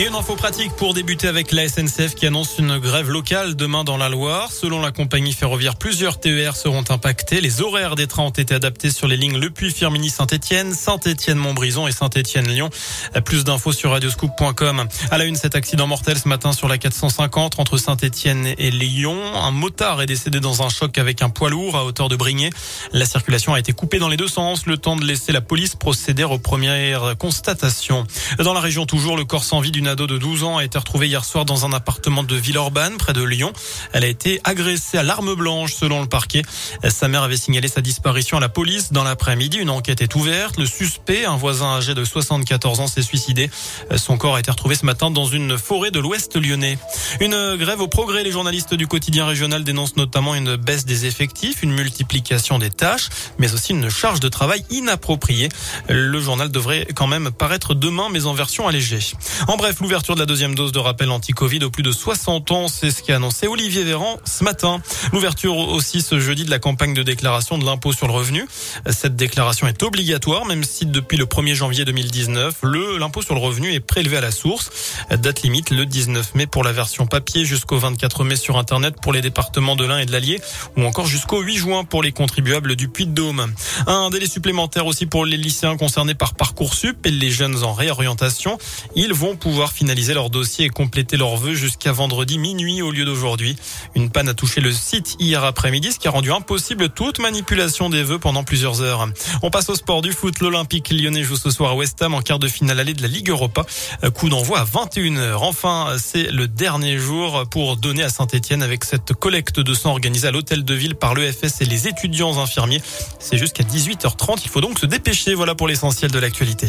Et une info pratique pour débuter avec la SNCF qui annonce une grève locale demain dans la Loire. Selon la compagnie ferroviaire, plusieurs TER seront impactés. Les horaires des trains ont été adaptés sur les lignes Le Puy-Firminy Saint-Etienne, Saint-Etienne-Montbrison et Saint-Etienne-Lyon. Plus d'infos sur radioscoop.com. À la une, cet accident mortel ce matin sur la 450 entre Saint-Etienne et Lyon. Un motard est décédé dans un choc avec un poids lourd à hauteur de Brignais. La circulation a été coupée dans les deux sens, le temps de laisser la police procéder aux premières constatations. Dans la région toujours, le corps sans vie d'une ado de 12 ans a été retrouvée hier soir dans un appartement de Villeurbanne, près de Lyon. Elle a été agressée à l'arme blanche, selon le parquet. Sa mère avait signalé sa disparition à la police dans l'après-midi. Une enquête est ouverte. Le suspect, un voisin âgé de 74 ans, s'est suicidé. Son corps a été retrouvé ce matin dans une forêt de l'ouest lyonnais. Une grève au progrès. Les journalistes du quotidien régional dénoncent notamment une baisse des effectifs, une multiplication des tâches, mais aussi une charge de travail inappropriée. Le journal devrait quand même paraître demain, mais en version allégée. En bref, l'ouverture de la deuxième dose de rappel anti-Covid au plus de 60 ans, c'est ce qu'a annoncé Olivier Véran ce matin. L'ouverture aussi ce jeudi de la campagne de déclaration de l'impôt sur le revenu. Cette déclaration est obligatoire, même si depuis le 1er janvier 2019, le l'impôt sur le revenu est prélevé à la source. Date limite le 19 mai pour la version papier jusqu'au 24 mai sur Internet pour les départements de l'Ain et de l'Allier ou encore jusqu'au 8 juin pour les contribuables du Puy-de-Dôme. Un délai supplémentaire aussi pour les lycéens concernés par Parcoursup et les jeunes en réorientation. Ils vont pouvoir finaliser leur dossier et compléter leurs vœux jusqu'à vendredi minuit au lieu d'aujourd'hui. Une panne a touché le site hier après-midi, ce qui a rendu impossible toute manipulation des vœux pendant plusieurs heures. On passe au sport du foot. L'Olympique lyonnais joue ce soir à West Ham en quart de finale allée de la Ligue Europa. Coup d'envoi à 21h. Enfin, c'est le dernier jour pour donner à Saint-Etienne avec cette collecte de sang organisée à l'hôtel de ville par l'EFS et les étudiants infirmiers. C'est jusqu'à 18h30. Il faut donc se dépêcher. Voilà pour l'essentiel de l'actualité.